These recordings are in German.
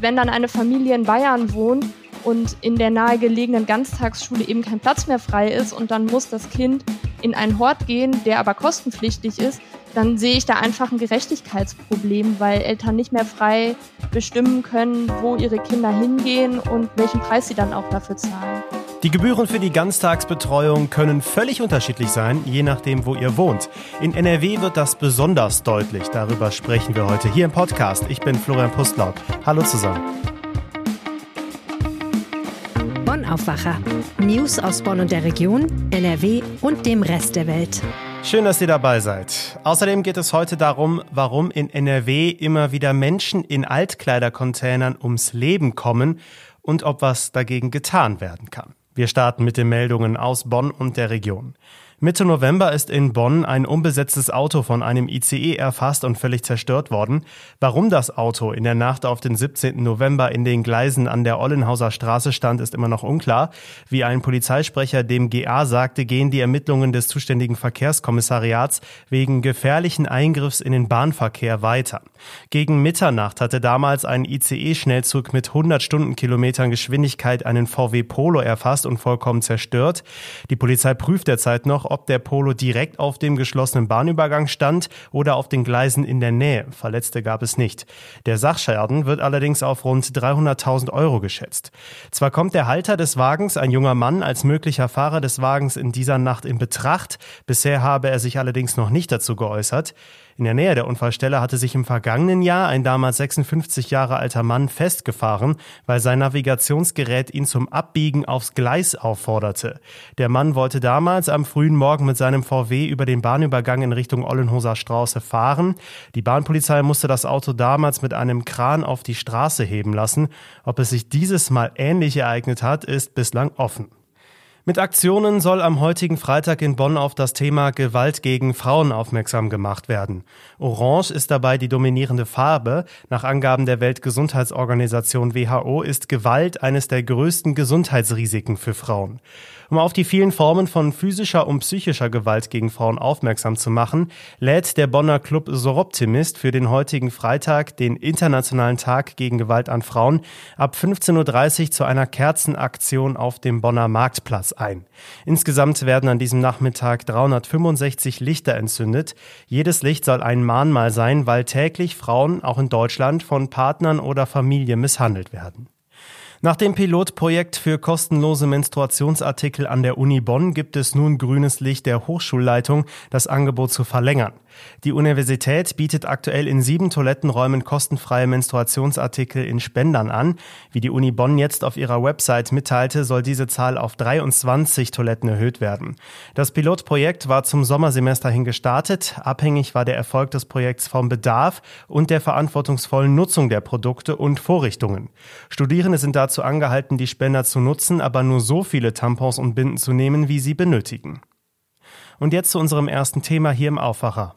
wenn dann eine Familie in Bayern wohnt und in der nahegelegenen Ganztagsschule eben kein Platz mehr frei ist und dann muss das Kind in einen Hort gehen, der aber kostenpflichtig ist, dann sehe ich da einfach ein Gerechtigkeitsproblem, weil Eltern nicht mehr frei bestimmen können, wo ihre Kinder hingehen und welchen Preis sie dann auch dafür zahlen. Die Gebühren für die Ganztagsbetreuung können völlig unterschiedlich sein, je nachdem, wo ihr wohnt. In NRW wird das besonders deutlich. Darüber sprechen wir heute hier im Podcast. Ich bin Florian Pustlauk. Hallo zusammen. Bonn Aufwacher. News aus Bonn und der Region, NRW und dem Rest der Welt. Schön, dass ihr dabei seid. Außerdem geht es heute darum, warum in NRW immer wieder Menschen in Altkleidercontainern ums Leben kommen und ob was dagegen getan werden kann. Wir starten mit den Meldungen aus Bonn und der Region. Mitte November ist in Bonn ein unbesetztes Auto von einem ICE erfasst und völlig zerstört worden. Warum das Auto in der Nacht auf den 17. November in den Gleisen an der Ollenhauser Straße stand, ist immer noch unklar. Wie ein Polizeisprecher dem GA sagte, gehen die Ermittlungen des zuständigen Verkehrskommissariats wegen gefährlichen Eingriffs in den Bahnverkehr weiter. Gegen Mitternacht hatte damals ein ICE-Schnellzug mit 100 Stundenkilometern Geschwindigkeit einen VW Polo erfasst und vollkommen zerstört. Die Polizei prüft derzeit noch, ob der Polo direkt auf dem geschlossenen Bahnübergang stand oder auf den Gleisen in der Nähe. Verletzte gab es nicht. Der Sachschaden wird allerdings auf rund 300.000 Euro geschätzt. Zwar kommt der Halter des Wagens, ein junger Mann, als möglicher Fahrer des Wagens in dieser Nacht in Betracht. Bisher habe er sich allerdings noch nicht dazu geäußert. In der Nähe der Unfallstelle hatte sich im vergangenen Jahr ein damals 56 Jahre alter Mann festgefahren, weil sein Navigationsgerät ihn zum Abbiegen aufs Gleis aufforderte. Der Mann wollte damals am frühen Morgen mit seinem VW über den Bahnübergang in Richtung Ollenhoser Straße fahren. Die Bahnpolizei musste das Auto damals mit einem Kran auf die Straße heben lassen. Ob es sich dieses Mal ähnlich ereignet hat, ist bislang offen. Mit Aktionen soll am heutigen Freitag in Bonn auf das Thema Gewalt gegen Frauen aufmerksam gemacht werden. Orange ist dabei die dominierende Farbe. Nach Angaben der Weltgesundheitsorganisation WHO ist Gewalt eines der größten Gesundheitsrisiken für Frauen. Um auf die vielen Formen von physischer und psychischer Gewalt gegen Frauen aufmerksam zu machen, lädt der Bonner Club Soroptimist für den heutigen Freitag, den Internationalen Tag gegen Gewalt an Frauen, ab 15.30 Uhr zu einer Kerzenaktion auf dem Bonner Marktplatz ein. Insgesamt werden an diesem Nachmittag 365 Lichter entzündet. Jedes Licht soll ein Mahnmal sein, weil täglich Frauen auch in Deutschland von Partnern oder Familie misshandelt werden. Nach dem Pilotprojekt für kostenlose Menstruationsartikel an der Uni Bonn gibt es nun grünes Licht der Hochschulleitung, das Angebot zu verlängern. Die Universität bietet aktuell in sieben Toilettenräumen kostenfreie Menstruationsartikel in Spendern an. Wie die Uni Bonn jetzt auf ihrer Website mitteilte, soll diese Zahl auf 23 Toiletten erhöht werden. Das Pilotprojekt war zum Sommersemester hin gestartet. Abhängig war der Erfolg des Projekts vom Bedarf und der verantwortungsvollen Nutzung der Produkte und Vorrichtungen. Studierende sind dazu angehalten, die Spender zu nutzen, aber nur so viele Tampons und Binden zu nehmen, wie sie benötigen. Und jetzt zu unserem ersten Thema hier im Aufwacher.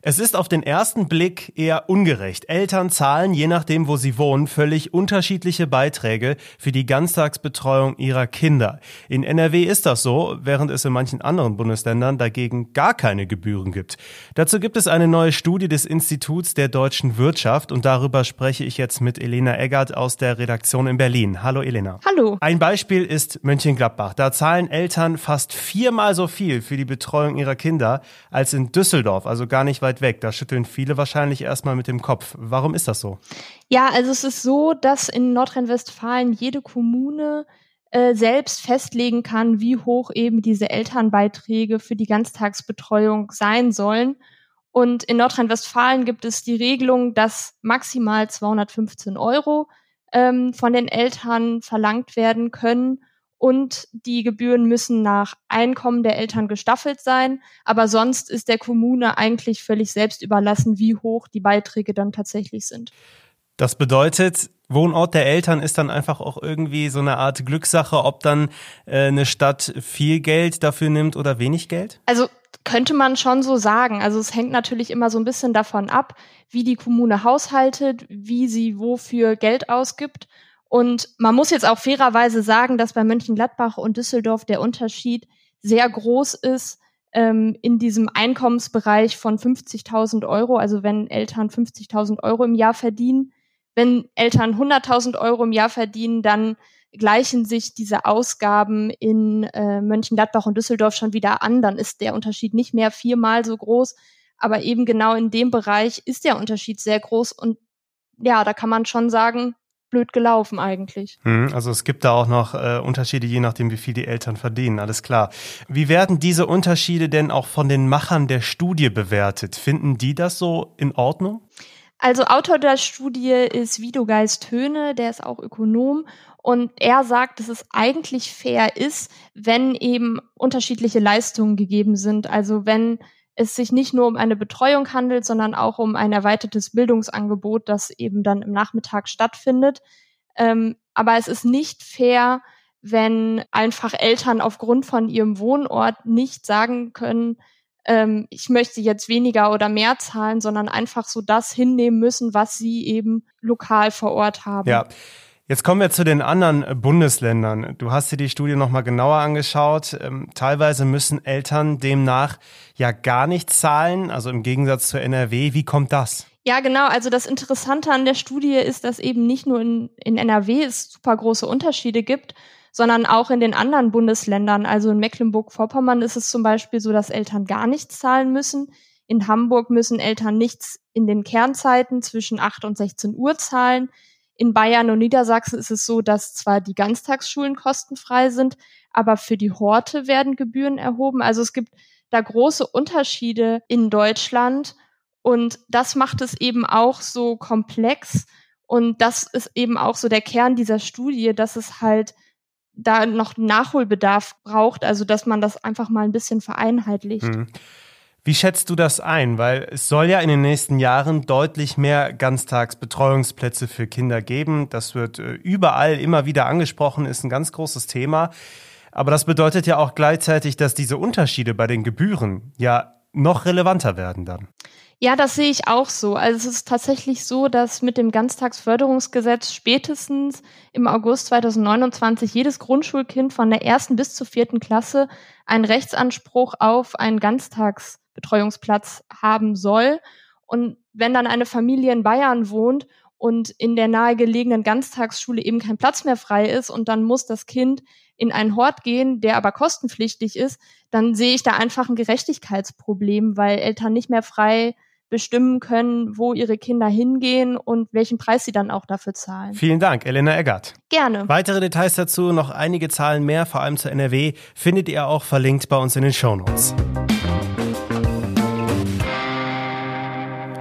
Es ist auf den ersten Blick eher ungerecht. Eltern zahlen, je nachdem, wo sie wohnen, völlig unterschiedliche Beiträge für die Ganztagsbetreuung ihrer Kinder. In NRW ist das so, während es in manchen anderen Bundesländern dagegen gar keine Gebühren gibt. Dazu gibt es eine neue Studie des Instituts der deutschen Wirtschaft und darüber spreche ich jetzt mit Elena Eggert aus der Redaktion in Berlin. Hallo Elena. Hallo. Ein Beispiel ist Mönchengladbach. Da zahlen Eltern fast viermal so viel für die Betreuung ihrer Kinder als in Düsseldorf, also gar nicht weit weit weg. Da schütteln viele wahrscheinlich erstmal mit dem Kopf. Warum ist das so? Ja, also es ist so, dass in Nordrhein-Westfalen jede Kommune äh, selbst festlegen kann, wie hoch eben diese Elternbeiträge für die Ganztagsbetreuung sein sollen. Und in Nordrhein-Westfalen gibt es die Regelung, dass maximal 215 Euro ähm, von den Eltern verlangt werden können und die Gebühren müssen nach Einkommen der Eltern gestaffelt sein. Aber sonst ist der Kommune eigentlich völlig selbst überlassen, wie hoch die Beiträge dann tatsächlich sind. Das bedeutet, Wohnort der Eltern ist dann einfach auch irgendwie so eine Art Glückssache, ob dann äh, eine Stadt viel Geld dafür nimmt oder wenig Geld? Also könnte man schon so sagen. Also es hängt natürlich immer so ein bisschen davon ab, wie die Kommune haushaltet, wie sie wofür Geld ausgibt. Und man muss jetzt auch fairerweise sagen, dass bei Mönchengladbach und Düsseldorf der Unterschied sehr groß ist ähm, in diesem Einkommensbereich von 50.000 Euro. Also wenn Eltern 50.000 Euro im Jahr verdienen, wenn Eltern 100.000 Euro im Jahr verdienen, dann gleichen sich diese Ausgaben in äh, Mönchengladbach und Düsseldorf schon wieder an. Dann ist der Unterschied nicht mehr viermal so groß. Aber eben genau in dem Bereich ist der Unterschied sehr groß. Und ja, da kann man schon sagen, blöd gelaufen eigentlich. Hm, also es gibt da auch noch äh, Unterschiede, je nachdem, wie viel die Eltern verdienen, alles klar. Wie werden diese Unterschiede denn auch von den Machern der Studie bewertet? Finden die das so in Ordnung? Also Autor der Studie ist Widogeist Höhne, der ist auch Ökonom und er sagt, dass es eigentlich fair ist, wenn eben unterschiedliche Leistungen gegeben sind. Also wenn es sich nicht nur um eine Betreuung handelt, sondern auch um ein erweitertes Bildungsangebot, das eben dann im Nachmittag stattfindet. Ähm, aber es ist nicht fair, wenn einfach Eltern aufgrund von ihrem Wohnort nicht sagen können, ähm, ich möchte jetzt weniger oder mehr zahlen, sondern einfach so das hinnehmen müssen, was sie eben lokal vor Ort haben. Ja. Jetzt kommen wir zu den anderen Bundesländern. Du hast dir die Studie nochmal genauer angeschaut. Ähm, teilweise müssen Eltern demnach ja gar nichts zahlen, also im Gegensatz zur NRW. Wie kommt das? Ja, genau. Also das Interessante an der Studie ist, dass eben nicht nur in, in NRW es super große Unterschiede gibt, sondern auch in den anderen Bundesländern. Also in Mecklenburg-Vorpommern ist es zum Beispiel so, dass Eltern gar nichts zahlen müssen. In Hamburg müssen Eltern nichts in den Kernzeiten zwischen 8 und 16 Uhr zahlen. In Bayern und Niedersachsen ist es so, dass zwar die Ganztagsschulen kostenfrei sind, aber für die Horte werden Gebühren erhoben. Also es gibt da große Unterschiede in Deutschland und das macht es eben auch so komplex und das ist eben auch so der Kern dieser Studie, dass es halt da noch Nachholbedarf braucht, also dass man das einfach mal ein bisschen vereinheitlicht. Mhm. Wie schätzt du das ein? Weil es soll ja in den nächsten Jahren deutlich mehr Ganztagsbetreuungsplätze für Kinder geben. Das wird äh, überall immer wieder angesprochen, ist ein ganz großes Thema. Aber das bedeutet ja auch gleichzeitig, dass diese Unterschiede bei den Gebühren ja noch relevanter werden dann. Ja, das sehe ich auch so. Also es ist tatsächlich so, dass mit dem Ganztagsförderungsgesetz spätestens im August 2029 jedes Grundschulkind von der ersten bis zur vierten Klasse einen Rechtsanspruch auf einen Ganztags Betreuungsplatz haben soll. Und wenn dann eine Familie in Bayern wohnt und in der nahegelegenen Ganztagsschule eben kein Platz mehr frei ist und dann muss das Kind in einen Hort gehen, der aber kostenpflichtig ist, dann sehe ich da einfach ein Gerechtigkeitsproblem, weil Eltern nicht mehr frei bestimmen können, wo ihre Kinder hingehen und welchen Preis sie dann auch dafür zahlen. Vielen Dank, Elena Eggert. Gerne. Weitere Details dazu, noch einige Zahlen mehr, vor allem zur NRW, findet ihr auch verlinkt bei uns in den Shownotes.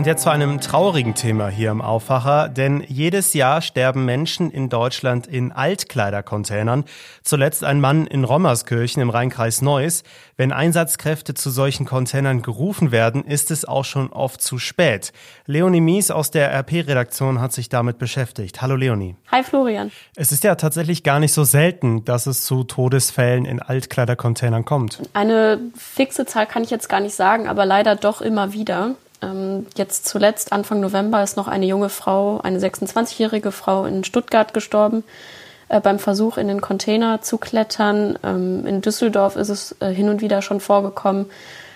Und jetzt zu einem traurigen Thema hier im Aufwacher, denn jedes Jahr sterben Menschen in Deutschland in Altkleidercontainern. Zuletzt ein Mann in Rommerskirchen im Rheinkreis Neuss. Wenn Einsatzkräfte zu solchen Containern gerufen werden, ist es auch schon oft zu spät. Leonie Mies aus der RP-Redaktion hat sich damit beschäftigt. Hallo Leonie. Hi Florian. Es ist ja tatsächlich gar nicht so selten, dass es zu Todesfällen in Altkleidercontainern kommt. Eine fixe Zahl kann ich jetzt gar nicht sagen, aber leider doch immer wieder. Ähm, jetzt zuletzt, Anfang November, ist noch eine junge Frau, eine 26-jährige Frau in Stuttgart gestorben äh, beim Versuch, in den Container zu klettern. Ähm, in Düsseldorf ist es äh, hin und wieder schon vorgekommen.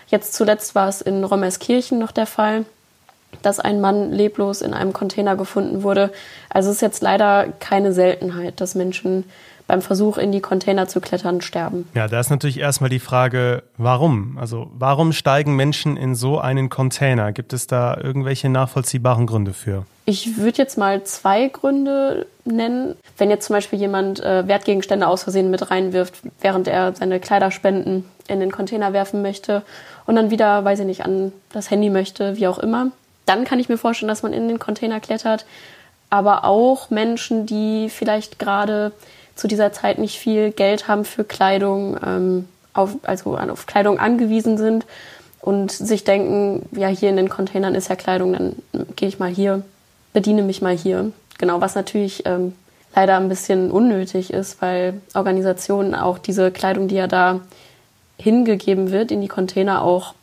Jetzt zuletzt war es in Rommerskirchen noch der Fall, dass ein Mann leblos in einem Container gefunden wurde. Also es ist jetzt leider keine Seltenheit, dass Menschen beim Versuch in die Container zu klettern sterben. Ja, da ist natürlich erstmal die Frage, warum? Also warum steigen Menschen in so einen Container? Gibt es da irgendwelche nachvollziehbaren Gründe für? Ich würde jetzt mal zwei Gründe nennen. Wenn jetzt zum Beispiel jemand äh, Wertgegenstände aus Versehen mit reinwirft, während er seine Kleiderspenden in den Container werfen möchte und dann wieder, weiß ich nicht, an das Handy möchte, wie auch immer, dann kann ich mir vorstellen, dass man in den Container klettert. Aber auch Menschen, die vielleicht gerade zu dieser Zeit nicht viel Geld haben für Kleidung, ähm, auf, also auf Kleidung angewiesen sind und sich denken, ja, hier in den Containern ist ja Kleidung, dann gehe ich mal hier, bediene mich mal hier. Genau, was natürlich ähm, leider ein bisschen unnötig ist, weil Organisationen auch diese Kleidung, die ja da hingegeben wird in die Container, auch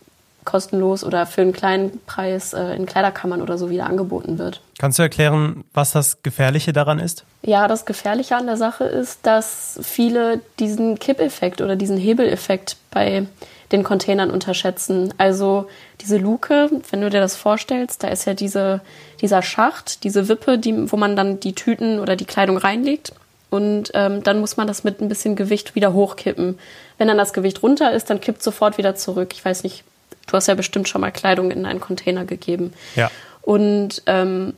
kostenlos oder für einen kleinen Preis äh, in Kleiderkammern oder so wieder angeboten wird. Kannst du erklären, was das Gefährliche daran ist? Ja, das Gefährliche an der Sache ist, dass viele diesen Kippeffekt oder diesen Hebeleffekt bei den Containern unterschätzen. Also diese Luke, wenn du dir das vorstellst, da ist ja diese, dieser Schacht, diese Wippe, die, wo man dann die Tüten oder die Kleidung reinlegt. Und ähm, dann muss man das mit ein bisschen Gewicht wieder hochkippen. Wenn dann das Gewicht runter ist, dann kippt sofort wieder zurück. Ich weiß nicht, du hast ja bestimmt schon mal Kleidung in einen Container gegeben. Ja. Und ähm,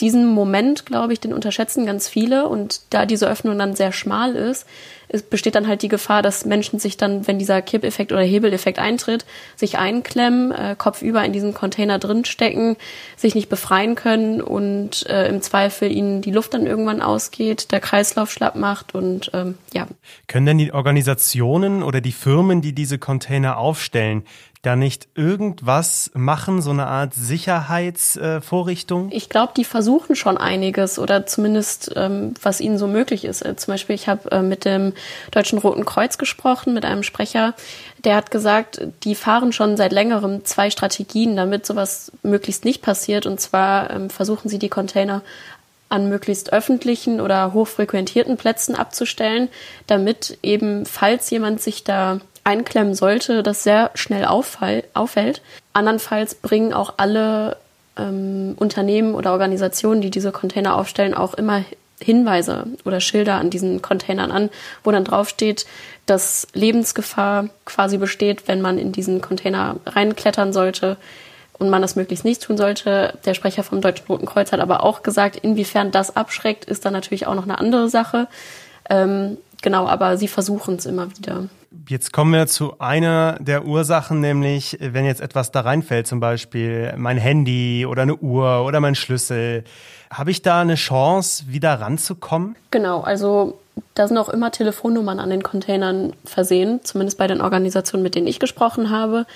diesen Moment, glaube ich, den unterschätzen ganz viele. Und da diese Öffnung dann sehr schmal ist, es besteht dann halt die Gefahr, dass Menschen sich dann, wenn dieser Kippeffekt oder Hebeleffekt eintritt, sich einklemmen, äh, kopfüber in diesen Container drinstecken, sich nicht befreien können und äh, im Zweifel ihnen die Luft dann irgendwann ausgeht, der Kreislauf schlapp macht und ähm, ja. Können denn die Organisationen oder die Firmen, die diese Container aufstellen, da nicht irgendwas machen, so eine Art Sicherheitsvorrichtung? Ich glaube, die versuchen schon einiges oder zumindest, ähm, was ihnen so möglich ist. Äh, zum Beispiel, ich habe äh, mit dem Deutschen Roten Kreuz gesprochen, mit einem Sprecher, der hat gesagt, die fahren schon seit längerem zwei Strategien, damit sowas möglichst nicht passiert. Und zwar ähm, versuchen sie die Container an möglichst öffentlichen oder hochfrequentierten Plätzen abzustellen, damit eben, falls jemand sich da einklemmen sollte, das sehr schnell auffall, auffällt. Andernfalls bringen auch alle ähm, Unternehmen oder Organisationen, die diese Container aufstellen, auch immer Hinweise oder Schilder an diesen Containern an, wo dann draufsteht, dass Lebensgefahr quasi besteht, wenn man in diesen Container reinklettern sollte und man das möglichst nicht tun sollte. Der Sprecher vom Deutschen Roten Kreuz hat aber auch gesagt, inwiefern das abschreckt, ist dann natürlich auch noch eine andere Sache. Ähm, genau, aber sie versuchen es immer wieder. Jetzt kommen wir zu einer der Ursachen, nämlich wenn jetzt etwas da reinfällt, zum Beispiel mein Handy oder eine Uhr oder mein Schlüssel, habe ich da eine Chance, wieder ranzukommen? Genau, also da sind auch immer Telefonnummern an den Containern versehen, zumindest bei den Organisationen, mit denen ich gesprochen habe.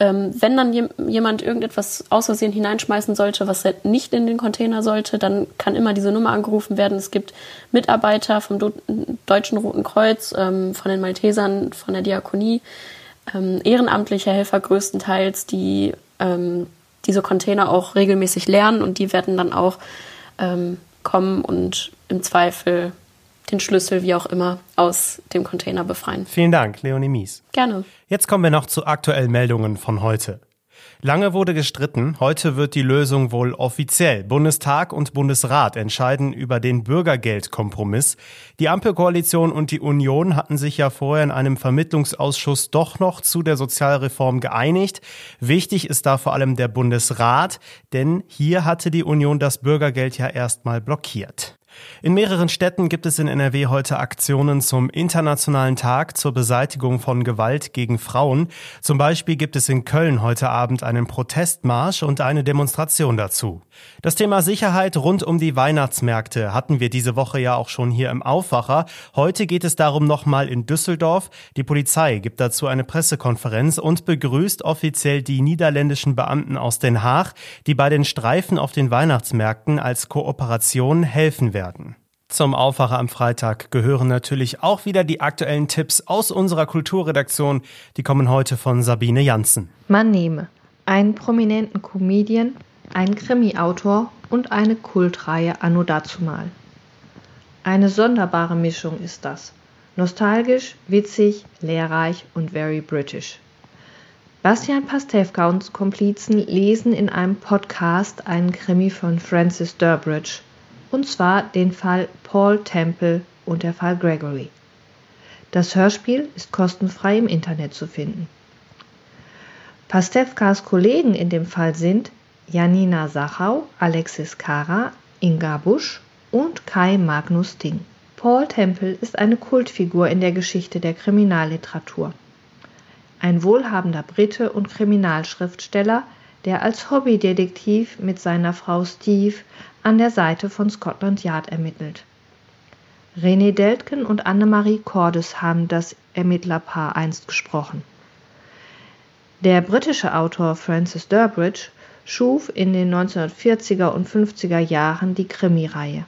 Ähm, wenn dann jemand irgendetwas aus Versehen hineinschmeißen sollte, was halt nicht in den Container sollte, dann kann immer diese Nummer angerufen werden. Es gibt Mitarbeiter vom Do Deutschen Roten Kreuz, ähm, von den Maltesern, von der Diakonie, ähm, ehrenamtliche Helfer größtenteils, die ähm, diese Container auch regelmäßig lernen und die werden dann auch ähm, kommen und im Zweifel den Schlüssel, wie auch immer, aus dem Container befreien. Vielen Dank, Leonie Mies. Gerne. Jetzt kommen wir noch zu aktuellen Meldungen von heute. Lange wurde gestritten, heute wird die Lösung wohl offiziell. Bundestag und Bundesrat entscheiden über den Bürgergeldkompromiss. Die Ampelkoalition und die Union hatten sich ja vorher in einem Vermittlungsausschuss doch noch zu der Sozialreform geeinigt. Wichtig ist da vor allem der Bundesrat, denn hier hatte die Union das Bürgergeld ja erstmal blockiert. In mehreren Städten gibt es in NRW heute Aktionen zum Internationalen Tag zur Beseitigung von Gewalt gegen Frauen. Zum Beispiel gibt es in Köln heute Abend einen Protestmarsch und eine Demonstration dazu. Das Thema Sicherheit rund um die Weihnachtsmärkte hatten wir diese Woche ja auch schon hier im Aufwacher. Heute geht es darum nochmal in Düsseldorf. Die Polizei gibt dazu eine Pressekonferenz und begrüßt offiziell die niederländischen Beamten aus Den Haag, die bei den Streifen auf den Weihnachtsmärkten als Kooperation helfen werden werden. Zum Aufwacher am Freitag gehören natürlich auch wieder die aktuellen Tipps aus unserer Kulturredaktion. Die kommen heute von Sabine Janssen. Man nehme einen prominenten Comedian, einen Krimi-Autor und eine Kultreihe anno dazumal. Eine sonderbare Mischung ist das. Nostalgisch, witzig, lehrreich und very British. Bastian Pastewka und Komplizen lesen in einem Podcast einen Krimi von Francis Durbridge – und zwar den Fall Paul Temple und der Fall Gregory. Das Hörspiel ist kostenfrei im Internet zu finden. Pastewkas Kollegen in dem Fall sind Janina Sachau, Alexis Kara, Inga Busch und Kai Magnus Ding. Paul Temple ist eine Kultfigur in der Geschichte der Kriminalliteratur. Ein wohlhabender Brite und Kriminalschriftsteller, der als Hobbydetektiv mit seiner Frau Steve an der Seite von Scotland Yard ermittelt. René Deltgen und Annemarie Cordes haben das Ermittlerpaar einst gesprochen. Der britische Autor Francis Durbridge schuf in den 1940er und 50er Jahren die Krimireihe.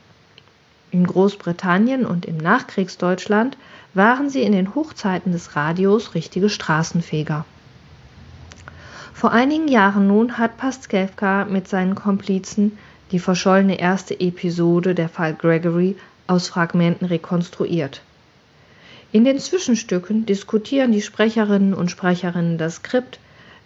In Großbritannien und im Nachkriegsdeutschland waren sie in den Hochzeiten des Radios richtige Straßenfeger. Vor einigen Jahren nun hat Pastewka mit seinen Komplizen die verschollene erste Episode der Fall Gregory aus Fragmenten rekonstruiert. In den Zwischenstücken diskutieren die Sprecherinnen und Sprecherinnen das Skript,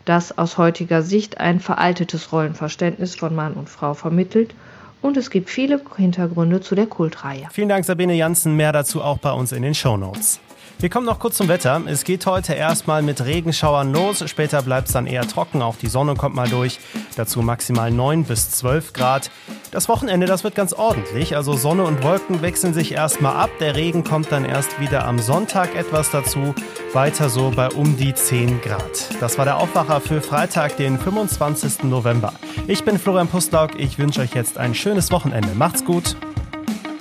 das aus heutiger Sicht ein veraltetes Rollenverständnis von Mann und Frau vermittelt und es gibt viele Hintergründe zu der Kultreihe. Vielen Dank, Sabine Janssen. Mehr dazu auch bei uns in den Show Notes. Wir kommen noch kurz zum Wetter. Es geht heute erstmal mit Regenschauern los. Später bleibt es dann eher trocken. Auch die Sonne kommt mal durch. Dazu maximal 9 bis 12 Grad. Das Wochenende, das wird ganz ordentlich. Also Sonne und Wolken wechseln sich erstmal ab. Der Regen kommt dann erst wieder am Sonntag etwas dazu. Weiter so bei um die 10 Grad. Das war der Aufwacher für Freitag, den 25. November. Ich bin Florian Pustlauk. Ich wünsche euch jetzt ein schönes Wochenende. Macht's gut.